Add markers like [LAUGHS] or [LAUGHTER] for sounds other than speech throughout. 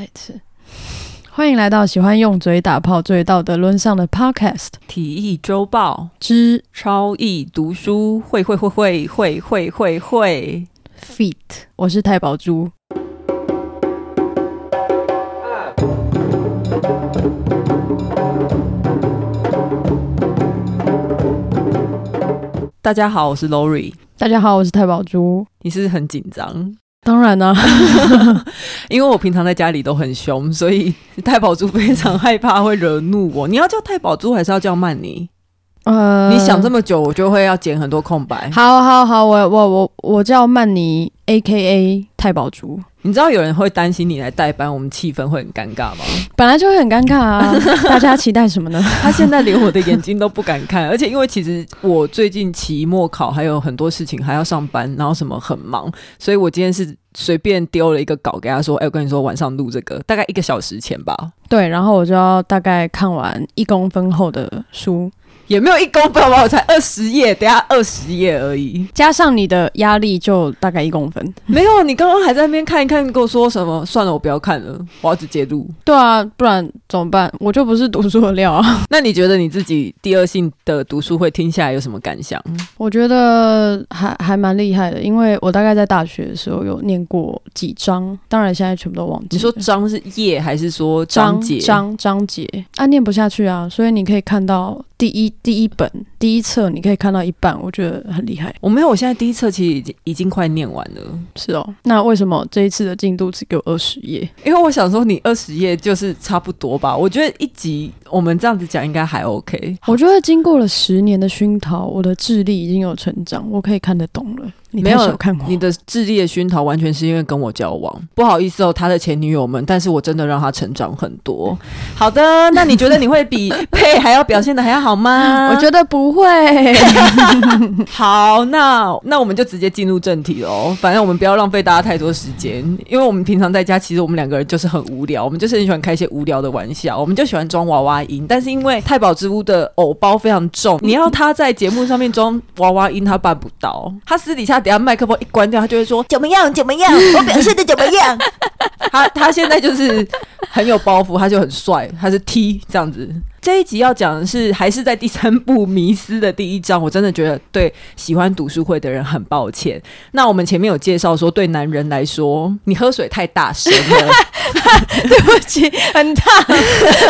再一次，欢迎来到喜欢用嘴打炮、最道德沦丧的 Podcast《体育周报》之超易读书会会会会会会会会 Feet。我是太宝珠。大家好，我是 Lori。大家好，我是太宝珠。你是不是很紧张？当然啦、啊，[LAUGHS] 因为我平常在家里都很凶，所以 [LAUGHS] 太宝珠非常害怕会惹怒我。你要叫太宝珠，还是要叫曼妮？呃，你想这么久，我就会要剪很多空白。好好好，我我我我叫曼妮，A.K.A. 太宝珠。你知道有人会担心你来代班，我们气氛会很尴尬吗？本来就会很尴尬啊！[LAUGHS] 大家期待什么呢？他现在连我的眼睛都不敢看，而且因为其实我最近期末考还有很多事情还要上班，然后什么很忙，所以我今天是随便丢了一个稿给他说：“哎、欸，我跟你说，晚上录这个，大概一个小时前吧。”对，然后我就要大概看完一公分厚的书。也没有一公分吧，我才二十页，等下二十页而已，加上你的压力就大概一公分。没有，你刚刚还在那边看一看，跟我说什么？算了，我不要看了，我要直接录。对啊，不然怎么办？我就不是读书的料啊。[LAUGHS] 那你觉得你自己第二性的读书会听下来有什么感想？我觉得还还蛮厉害的，因为我大概在大学的时候有念过几章，当然现在全部都忘记。你说章是页还是说章节？章章节啊，念不下去啊，所以你可以看到。第一第一本第一册，你可以看到一半，我觉得很厉害。我没有，我现在第一册其实已经已经快念完了。是哦，那为什么这一次的进度只给我二十页？因为我想说，你二十页就是差不多吧。我觉得一集我们这样子讲应该还 OK。我觉得经过了十年的熏陶，我的智力已经有成长，我可以看得懂了。你没有看过你的智力的熏陶，完全是因为跟我交往。不好意思哦，他的前女友们，但是我真的让他成长很多。好的，[LAUGHS] 那你觉得你会比 [LAUGHS] 佩还要表现的还要好吗？我觉得不会。[LAUGHS] 好，那那我们就直接进入正题喽。反正我们不要浪费大家太多时间，因为我们平常在家，其实我们两个人就是很无聊，我们就是很喜欢开一些无聊的玩笑，我们就喜欢装娃娃音。但是因为太保之屋的偶包非常重，你要他在节目上面装娃娃音，他办不到。他私底下。等下麦克风一关掉，他就会说怎么样？怎么样？[LAUGHS] 我表现的怎么样？[LAUGHS] 他他现在就是很有包袱，他就很帅，他是 T 这样子。这一集要讲的是，还是在第三部《迷失》的第一章。我真的觉得对喜欢读书会的人很抱歉。那我们前面有介绍说，对男人来说，你喝水太大声了，[LAUGHS] 对不起，[LAUGHS] 很大，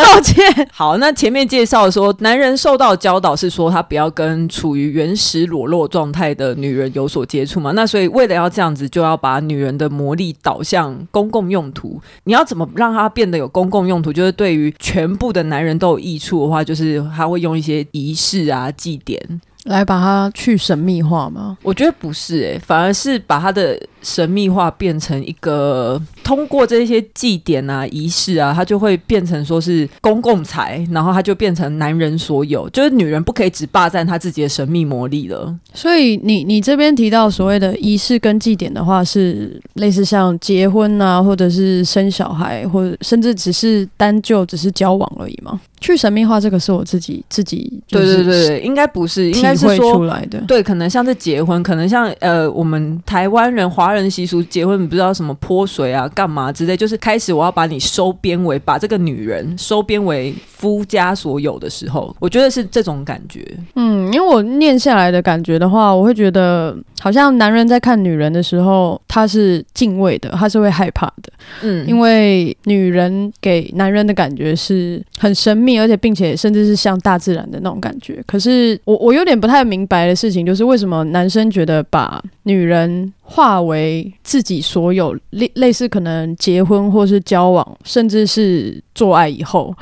抱歉。好，那前面介绍说，男人受到教导是说，他不要跟处于原始裸露状态的女人有所接触嘛。那所以为了要这样子，就要把女人的魔力导向公共用途。你要怎么让它变得有公共用途？就是对于全部的男人都有益处的话，就是他会用一些仪式啊、祭典。来把它去神秘化吗？我觉得不是诶、欸，反而是把他的神秘化变成一个通过这些祭典啊、仪式啊，它就会变成说是公共财，然后它就变成男人所有，就是女人不可以只霸占她自己的神秘魔力了。所以你你这边提到所谓的仪式跟祭典的话，是类似像结婚啊，或者是生小孩，或者甚至只是单就只是交往而已吗？去神秘化这个是我自己自己对对对对，应该不是，应该是说出来的。对，可能像是结婚，可能像呃我们台湾人华人习俗结婚，你不知道什么泼水啊、干嘛之类，就是开始我要把你收编为把这个女人收编为夫家所有的时候，我觉得是这种感觉。嗯，因为我念下来的感觉的话，我会觉得好像男人在看女人的时候，他是敬畏的，他是会害怕的。嗯，因为女人给男人的感觉是很神秘。而且，并且，甚至是像大自然的那种感觉。可是，我我有点不太明白的事情，就是为什么男生觉得把女人化为自己所有，类类似可能结婚或是交往，甚至是做爱以后，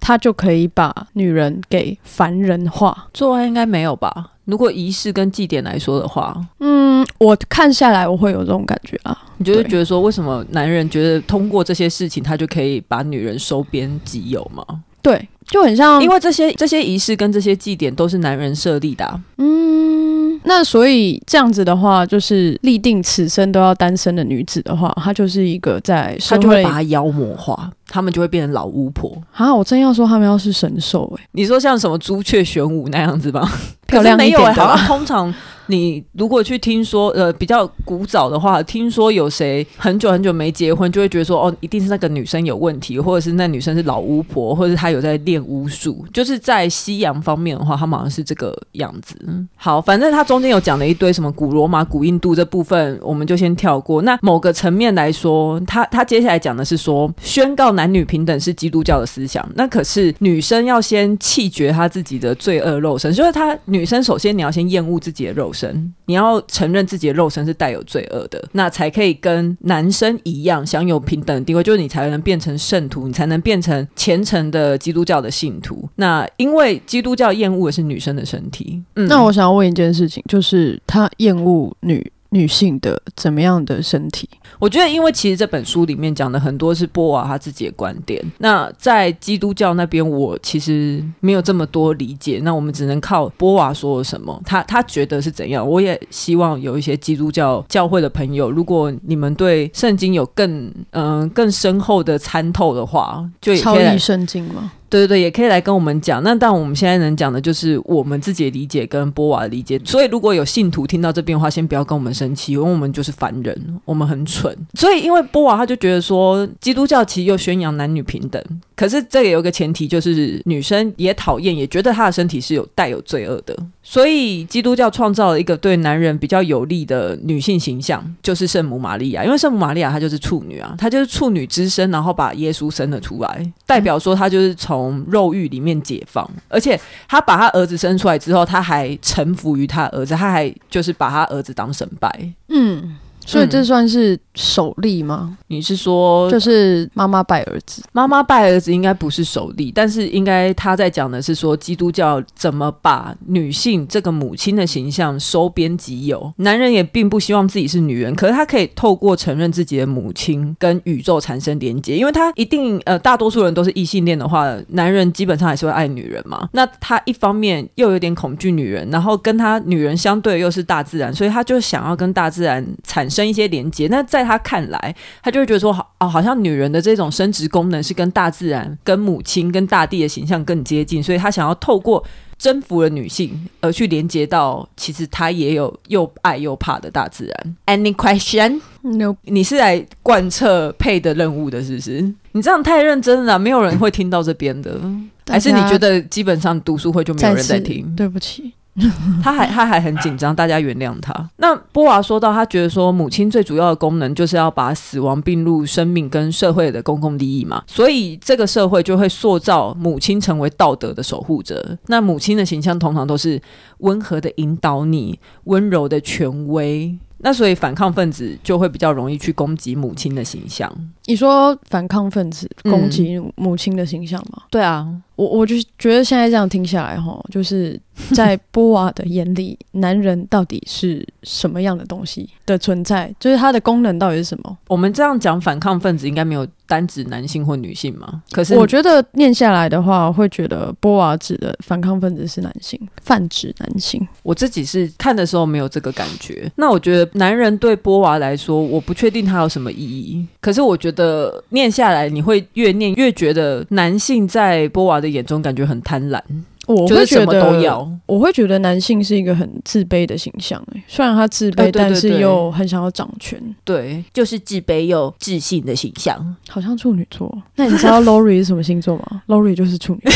他就可以把女人给凡人化。做爱应该没有吧？如果仪式跟祭典来说的话，嗯，我看下来我会有这种感觉啊。你就会觉得说，为什么男人觉得通过这些事情，他就可以把女人收编己有吗？对，就很像，因为这些这些仪式跟这些祭典都是男人设立的啊。嗯，那所以这样子的话，就是立定此生都要单身的女子的话，她就是一个在，她就会把她妖魔化，她们就会变成老巫婆啊！我真要说她们要是神兽哎、欸，你说像什么朱雀玄武那样子吧？[LAUGHS] 漂亮一点的、欸，好像通常你如果去听说，呃，比较古早的话，听说有谁很久很久没结婚，就会觉得说，哦，一定是那个女生有问题，或者是那女生是老巫婆，或者是她有在练巫术。就是在西洋方面的话，他们好像是这个样子。好，反正他中间有讲了一堆什么古罗马、古印度这部分，我们就先跳过。那某个层面来说，他他接下来讲的是说，宣告男女平等是基督教的思想。那可是女生要先弃绝她自己的罪恶肉身，所以她女生首先你要先厌恶自己的肉身，你要承认自己的肉身是带有罪恶的，那才可以跟男生一样享有平等的地位，就是你才能变成圣徒，你才能变成虔诚的基督教的信徒。那因为基督教厌恶的是女生的身体，嗯，那我想要问一件事情，就是他厌恶女女性的怎么样的身体？我觉得，因为其实这本书里面讲的很多是波娃他自己的观点。那在基督教那边，我其实没有这么多理解。那我们只能靠波娃说了什么，他他觉得是怎样。我也希望有一些基督教教会的朋友，如果你们对圣经有更嗯、呃、更深厚的参透的话，就也超译圣经吗？对对对，也可以来跟我们讲。那但我们现在能讲的就是我们自己的理解跟波瓦的理解。所以如果有信徒听到这边的话，先不要跟我们生气，因为我们就是凡人，我们很蠢。所以因为波瓦他就觉得说，基督教其实又宣扬男女平等，可是这也有个前提，就是女生也讨厌，也觉得她的身体是有带有罪恶的。所以基督教创造了一个对男人比较有利的女性形象，就是圣母玛利亚。因为圣母玛利亚她就是处女啊，她就是处女之身，然后把耶稣生了出来，代表说她就是从肉欲里面解放。而且她把她儿子生出来之后，她还臣服于她儿子，她还就是把她儿子当神拜。嗯。所以这算是首例吗？嗯、你是说就是妈妈拜儿子？妈妈拜儿子应该不是首例，但是应该他在讲的是说基督教怎么把女性这个母亲的形象收编己有。男人也并不希望自己是女人，可是他可以透过承认自己的母亲跟宇宙产生连接，因为他一定呃大多数人都是异性恋的话，男人基本上还是会爱女人嘛。那他一方面又有点恐惧女人，然后跟他女人相对又是大自然，所以他就想要跟大自然产生。一些连接，那在他看来，他就会觉得说，好哦，好像女人的这种生殖功能是跟大自然、跟母亲、跟大地的形象更接近，所以他想要透过征服了女性，而去连接到其实他也有又爱又怕的大自然。Any question? No，你是来贯彻配的任务的，是不是？你这样太认真了，没有人会听到这边的。[LAUGHS] 还是你觉得基本上读书会就没有人在听？对不起。[LAUGHS] 他还他还很紧张，大家原谅他。那波娃说到，他觉得说母亲最主要的功能就是要把死亡并入生命跟社会的公共利益嘛，所以这个社会就会塑造母亲成为道德的守护者。那母亲的形象通常都是温和的引导你，温柔的权威。那所以反抗分子就会比较容易去攻击母亲的形象。你说反抗分子攻击母亲的形象吗？嗯，对啊。我我就觉得现在这样听下来，哈，就是在波娃的眼里，[LAUGHS] 男人到底是什么样的东西的存在？就是它的功能到底是什么？我们这样讲，反抗分子应该没有单指男性或女性吗？可是我觉得念下来的话，会觉得波娃指的反抗分子是男性，泛指男性。我自己是看的时候没有这个感觉。那我觉得男人对波娃来说，我不确定他有什么意义。可是我觉得念下来，你会越念越觉得男性在波娃的眼中感觉很贪婪，我会觉得我会觉得男性是一个很自卑的形象，欸，虽然他自卑，但是又很想要掌权，对，就是自卑又自信的形象，好像处女座。那你知道 Lori 是什么星座吗？Lori 就是处女座。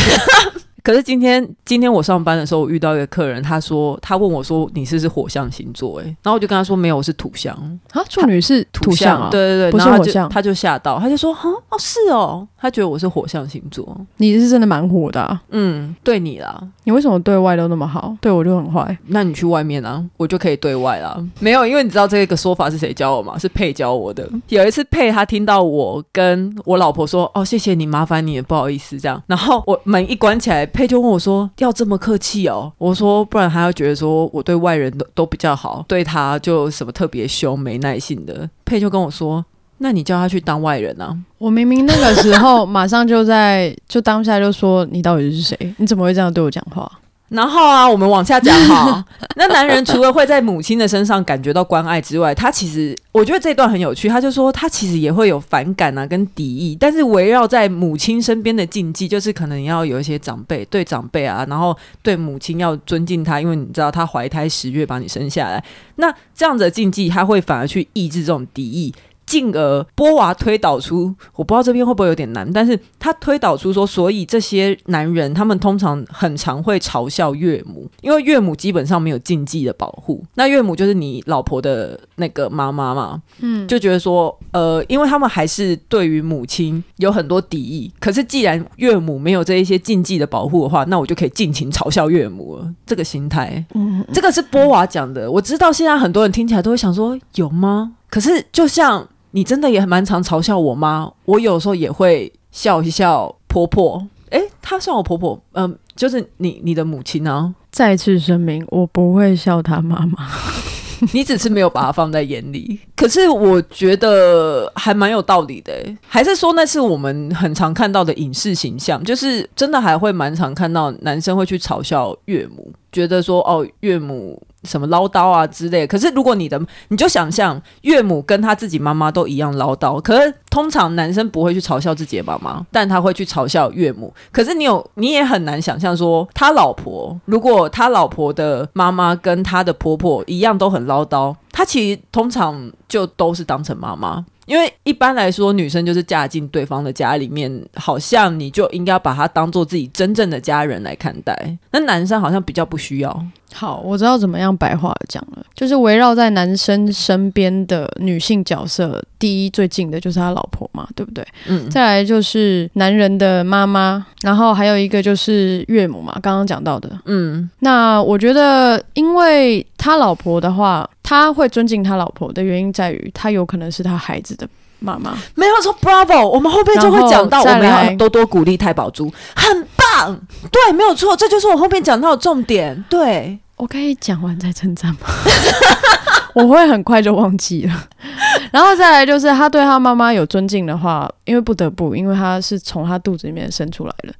[LAUGHS] 可是今天，今天我上班的时候，我遇到一个客人，他说他问我说：“你是不是火象星座？”哎，然后我就跟他说：“没有，我是土象啊，处女是土象啊，对对对，不是火象。”他就吓到，他就说：“哈哦，是哦，他觉得我是火象星座。”你是真的蛮火的啊，嗯，对你啦，你为什么对外都那么好，对我就很坏？那你去外面啊，我就可以对外啦。没有，因为你知道这个说法是谁教我吗？是佩教我的。有一次佩他听到我跟我老婆说：“哦，谢谢你，麻烦你了，不好意思。”这样，然后我门一关起来，佩就问我说。要这么客气哦？我说，不然他要觉得说我对外人都都比较好，对他就什么特别凶、没耐性的。佩就跟我说：“那你叫他去当外人啊！”我明明那个时候马上就在就当下就说：“你到底是谁？你怎么会这样对我讲话？”然后啊，我们往下讲哈。[LAUGHS] 那男人除了会在母亲的身上感觉到关爱之外，他其实我觉得这段很有趣。他就说，他其实也会有反感啊，跟敌意。但是围绕在母亲身边的禁忌，就是可能要有一些长辈对长辈啊，然后对母亲要尊敬她，因为你知道她怀胎十月把你生下来。那这样子的禁忌，他会反而去抑制这种敌意。进而波娃推导出，我不知道这边会不会有点难，但是他推导出说，所以这些男人他们通常很常会嘲笑岳母，因为岳母基本上没有禁忌的保护，那岳母就是你老婆的那个妈妈嘛，嗯，就觉得说，呃，因为他们还是对于母亲有很多敌意，可是既然岳母没有这一些禁忌的保护的话，那我就可以尽情嘲笑岳母了，这个心态，嗯，这个是波娃讲的，我知道现在很多人听起来都会想说，有吗？可是就像。你真的也蛮常嘲笑我妈？我有时候也会笑一笑婆婆。诶，她算我婆婆，嗯、呃，就是你你的母亲啊。再次声明，我不会笑她妈妈。[LAUGHS] 你只是没有把她放在眼里。可是我觉得还蛮有道理的。还是说那是我们很常看到的影视形象？就是真的还会蛮常看到男生会去嘲笑岳母，觉得说哦，岳母。什么唠叨啊之类，可是如果你的，你就想象岳母跟她自己妈妈都一样唠叨，可是通常男生不会去嘲笑自己的妈妈，但他会去嘲笑岳母。可是你有，你也很难想象说，他老婆如果他老婆的妈妈跟他的婆婆一样都很唠叨，他其实通常就都是当成妈妈。因为一般来说，女生就是嫁进对方的家里面，好像你就应该把她当做自己真正的家人来看待。那男生好像比较不需要。好，我知道怎么样白话讲了，就是围绕在男生身边的女性角色，第一最近的就是他老婆嘛，对不对？嗯。再来就是男人的妈妈，然后还有一个就是岳母嘛，刚刚讲到的。嗯。那我觉得，因为他老婆的话。他会尊敬他老婆的原因在于，他有可能是他孩子的妈妈。没有说，Bravo！我们后面就会讲到，我们要多多鼓励太宝珠，很棒。对，没有错，这就是我后面讲到的重点。对，我可以讲完再称赞吗？[LAUGHS] 我会很快就忘记了。然后再来就是他对他妈妈有尊敬的话，因为不得不，因为他是从他肚子里面生出来的。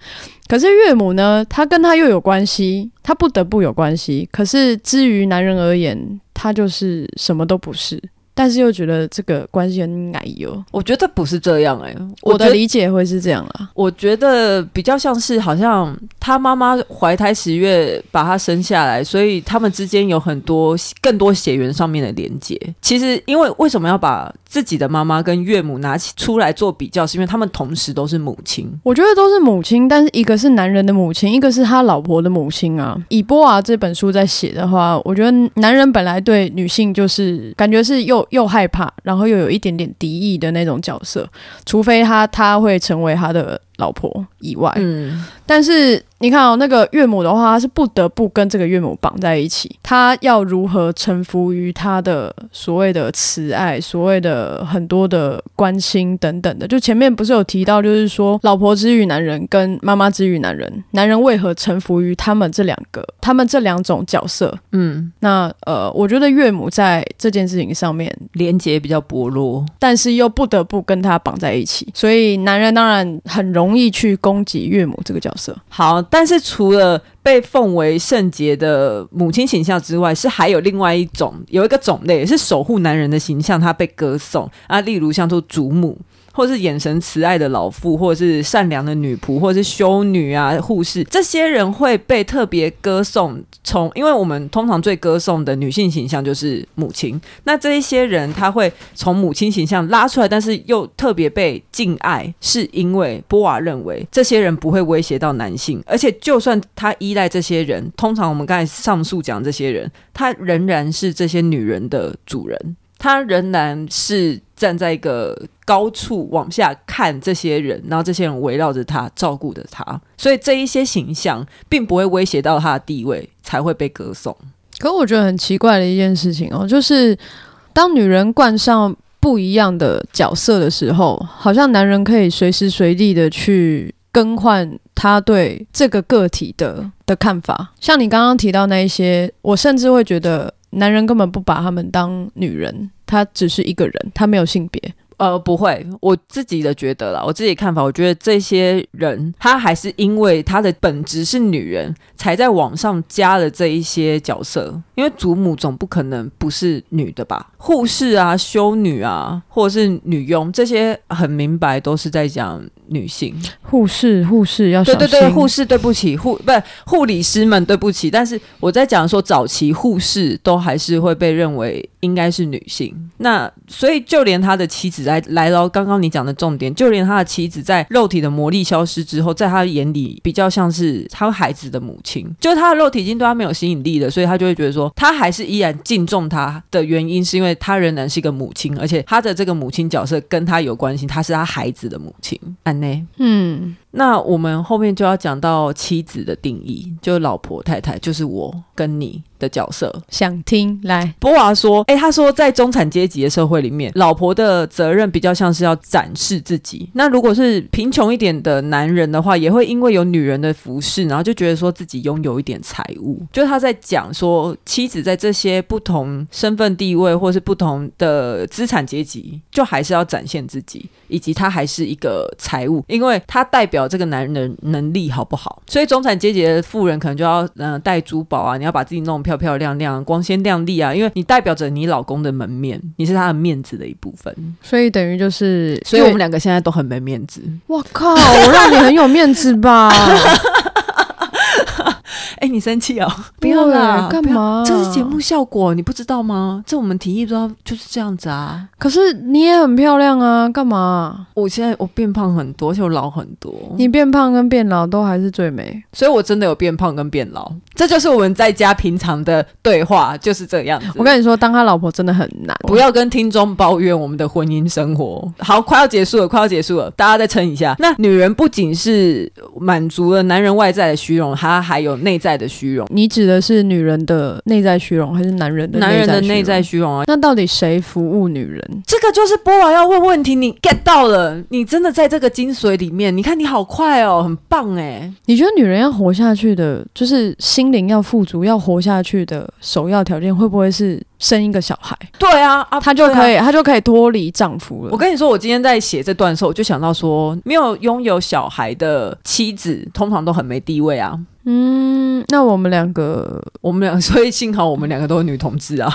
可是岳母呢，他跟他又有关系，他不得不有关系。可是之于男人而言，他就是什么都不是。但是又觉得这个关系很奶油，我觉得不是这样哎、欸，我的理解会是这样啦。我觉得比较像是好像他妈妈怀胎十月把他生下来，所以他们之间有很多更多血缘上面的连接。其实因为为什么要把自己的妈妈跟岳母拿起出来做比较，是因为他们同时都是母亲。我觉得都是母亲，但是一个是男人的母亲，一个是他老婆的母亲啊。以波娃这本书在写的话，我觉得男人本来对女性就是感觉是又。又害怕，然后又有一点点敌意的那种角色，除非他他会成为他的老婆以外，嗯，但是你看哦，那个岳母的话，她是不得不跟这个岳母绑在一起，她要如何臣服于她的所谓的慈爱，所谓的很多的关心等等的，就前面不是有提到，就是说老婆之于男人跟妈妈之于男人，男人为何臣服于他们这两个，他们这两种角色？嗯，那呃，我觉得岳母在这件事情上面连结比较薄弱，但是又不得不跟他绑在一起，所以男人当然很容易。容易去攻击岳母这个角色。好，但是除了被奉为圣洁的母亲形象之外，是还有另外一种，有一个种类是守护男人的形象，他被歌颂啊，例如像做祖母。或是眼神慈爱的老妇，或者是善良的女仆，或者是修女啊、护士，这些人会被特别歌颂。从因为我们通常最歌颂的女性形象就是母亲，那这一些人他会从母亲形象拉出来，但是又特别被敬爱，是因为波娃认为这些人不会威胁到男性，而且就算他依赖这些人，通常我们刚才上述讲这些人，他仍然是这些女人的主人。他仍然是站在一个高处往下看这些人，然后这些人围绕着他，照顾着他，所以这一些形象并不会威胁到他的地位，才会被歌颂。可我觉得很奇怪的一件事情哦，就是当女人冠上不一样的角色的时候，好像男人可以随时随地的去更换他对这个个体的的看法。像你刚刚提到那一些，我甚至会觉得。男人根本不把他们当女人，他只是一个人，他没有性别。呃，不会，我自己的觉得啦，我自己看法，我觉得这些人他还是因为他的本质是女人，才在网上加了这一些角色。因为祖母总不可能不是女的吧？护士啊、修女啊，或者是女佣，这些很明白都是在讲女性。护士，护士要。对对对，护士，对不起，护不是护理师们，对不起。但是我在讲说，早期护士都还是会被认为应该是女性。那所以就连他的妻子来来到刚刚你讲的重点，就连他的妻子在肉体的魔力消失之后，在他眼里比较像是他孩子的母亲，就是他的肉体已经对他没有吸引力了，所以他就会觉得说，他还是依然敬重他的原因，是因为他仍然是一个母亲，而且他的这个母亲角色跟他有关系，他是他孩子的母亲。安内，嗯。那我们后面就要讲到妻子的定义，就老婆太太，就是我跟你的角色。想听来，波娃说，哎，他说在中产阶级的社会里面，老婆的责任比较像是要展示自己。那如果是贫穷一点的男人的话，也会因为有女人的服饰，然后就觉得说自己拥有一点财物。就他在讲说，妻子在这些不同身份地位或是不同的资产阶级，就还是要展现自己，以及他还是一个财物，因为他代表。这个男人的能力好不好？所以中产阶级的富人可能就要嗯、呃、戴珠宝啊，你要把自己弄得漂漂亮亮、光鲜亮丽啊，因为你代表着你老公的门面，你是他的面子的一部分。所以等于就是，所以我们两个现在都很没面子。我靠，我让你很有面子吧？[LAUGHS] 哎、欸，你生气哦？[LAUGHS] 不要啦，干嘛？这是节目效果，你不知道吗？这我们提议不知道就是这样子啊。可是你也很漂亮啊，干嘛？我现在我变胖很多，而且我老很多。你变胖跟变老都还是最美，所以我真的有变胖跟变老。这就是我们在家平常的对话，就是这样子。我跟你说，当他老婆真的很难，不要跟听众抱怨我们的婚姻生活。好，快要结束了，快要结束了，大家再撑一下。那女人不仅是满足了男人外在的虚荣，她还有内在的虚荣。你指的是女人的内在虚荣，还是男人的男人的内在虚荣啊？那到底谁服务女人？这个就是波娃要问问题，你 get 到了？你真的在这个精髓里面？你看你好快哦，很棒哎！你觉得女人要活下去的，就是心心灵要富足，要活下去的首要条件，会不会是生一个小孩？对啊，啊她就可以，她、啊、就可以脱离丈夫了。我跟你说，我今天在写这段的时候，我就想到说，没有拥有小孩的妻子，通常都很没地位啊。嗯，那我们两个，我们两个，所以幸好我们两个都是女同志啊。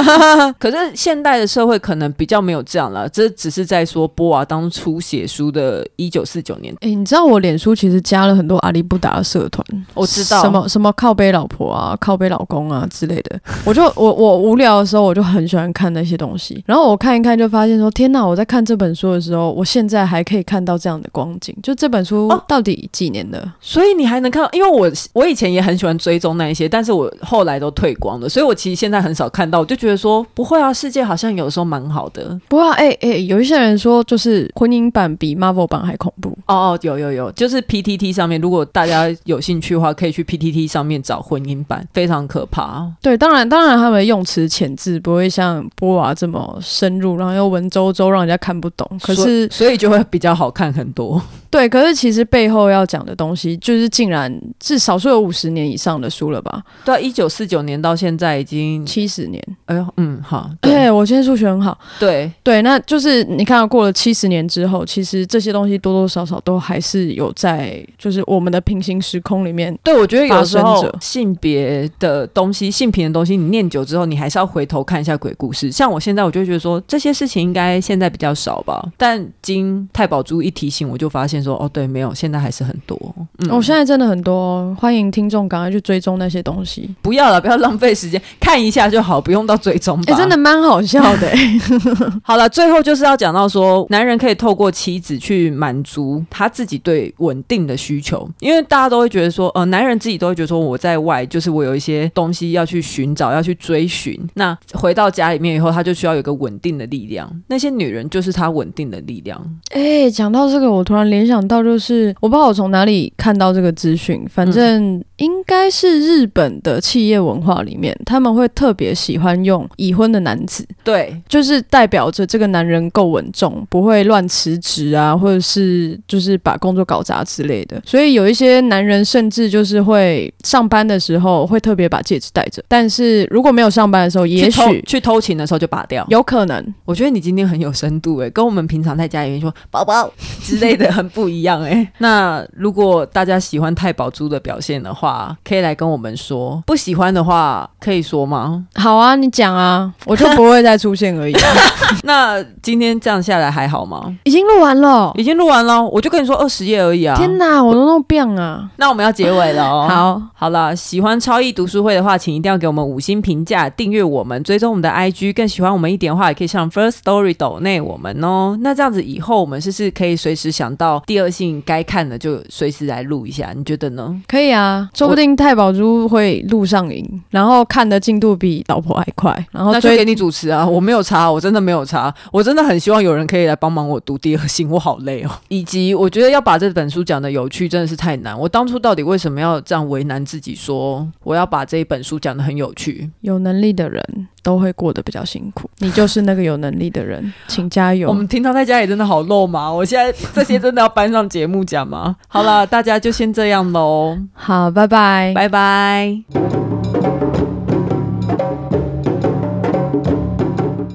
[LAUGHS] 可是现代的社会可能比较没有这样了，这只是在说波娃当初写书的一九四九年。哎、欸，你知道我脸书其实加了很多阿里不达的社团，我知道什么什么靠背老婆啊、靠背老公啊之类的。我就我我无聊的时候，我就很喜欢看那些东西。然后我看一看，就发现说，天哪！我在看这本书的时候，我现在还可以看到这样的光景。就这本书到底几年的？哦、所以你还能看到？因为我。我以前也很喜欢追踪那一些，但是我后来都退光了，所以我其实现在很少看到。我就觉得说不会啊，世界好像有时候蛮好的。不过啊，哎、欸、哎、欸，有一些人说就是婚姻版比 Marvel 版还恐怖。哦哦，有有有，就是 PTT 上面，如果大家有兴趣的话，可以去 PTT 上面找婚姻版，非常可怕。对，当然当然，他们用词浅字不会像波娃这么深入，然后又文绉绉，让人家看不懂。可是，所以就会比较好看很多。对，可是其实背后要讲的东西，就是竟然至少说有五十年以上的书了吧？对啊，一九四九年到现在已经七十年。哎呦，嗯，好，对，对我今天数学很好。对对，那就是你看到过了七十年之后，其实这些东西多多少少都还是有在，就是我们的平行时空里面。对，我觉得有时候性别的东西、性平的东西，你念久之后，你还是要回头看一下鬼故事。像我现在，我就觉得说这些事情应该现在比较少吧。但经太宝珠一提醒，我就发现。说哦，对，没有，现在还是很多。嗯，我、哦、现在真的很多，欢迎听众赶快去追踪那些东西。不要了，不要浪费时间，看一下就好，不用到追踪。哎、欸，真的蛮好笑的。[LAUGHS] 好了，最后就是要讲到说，男人可以透过妻子去满足他自己对稳定的需求，因为大家都会觉得说，呃，男人自己都会觉得说，我在外就是我有一些东西要去寻找，要去追寻。那回到家里面以后，他就需要有个稳定的力量。那些女人就是他稳定的力量。哎、欸，讲到这个，我突然联想。到就是我不知道我从哪里看到这个资讯，反正应该是日本的企业文化里面，他们会特别喜欢用已婚的男子，对，就是代表着这个男人够稳重，不会乱辞职啊，或者是就是把工作搞砸之类的。所以有一些男人甚至就是会上班的时候会特别把戒指戴着，但是如果没有上班的时候，也许去偷情的时候就拔掉，有可能。我觉得你今天很有深度诶、欸，跟我们平常在家里面说宝宝之类的很不一样诶、欸。[LAUGHS] 那如果大家喜欢太宝珠的表现的话，可以来跟我们说；不喜欢的话，可以说吗？好啊，你讲啊，我就不会再出现而已、啊。[LAUGHS] 那今天这样下来还好吗？已经录完了，已经录完了，我就跟你说二十页而已啊！天哪，我都弄变啊！那我们要结尾了哦。[LAUGHS] 好，好了，喜欢超易读书会的话，请一定要给我们五星评价，订阅我们，追踪我们的 IG。更喜欢我们一点的话，也可以上 First Story 抖内我们哦。那这样子以后我们是不是可以随时想到第二性该看的就随时来录一下？你觉得呢？可以啊，说不定太宝珠会录上瘾，然后看的进度比老婆还快。然后那就给你主持啊，我没有查，我真的没有查，我真的很希望有人可以来帮忙我读第二性，我好累哦。[LAUGHS] 以及我觉得要把这本书讲的有趣，真的是太难。我当初到底为什么要这样为难自己，说我要把这一本书讲的很有趣？有能力的人都会过得比较辛苦，你就是那个有能力的人，请加油。我们平常在家里真的好肉麻，我现在这些真的要搬上节目讲吗？好了，大家就先这样喽。好，拜拜，拜拜拜拜！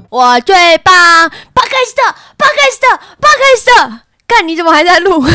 我最棒，巴克斯特，巴克斯特，巴克斯特！看你怎么还在录？[LAUGHS]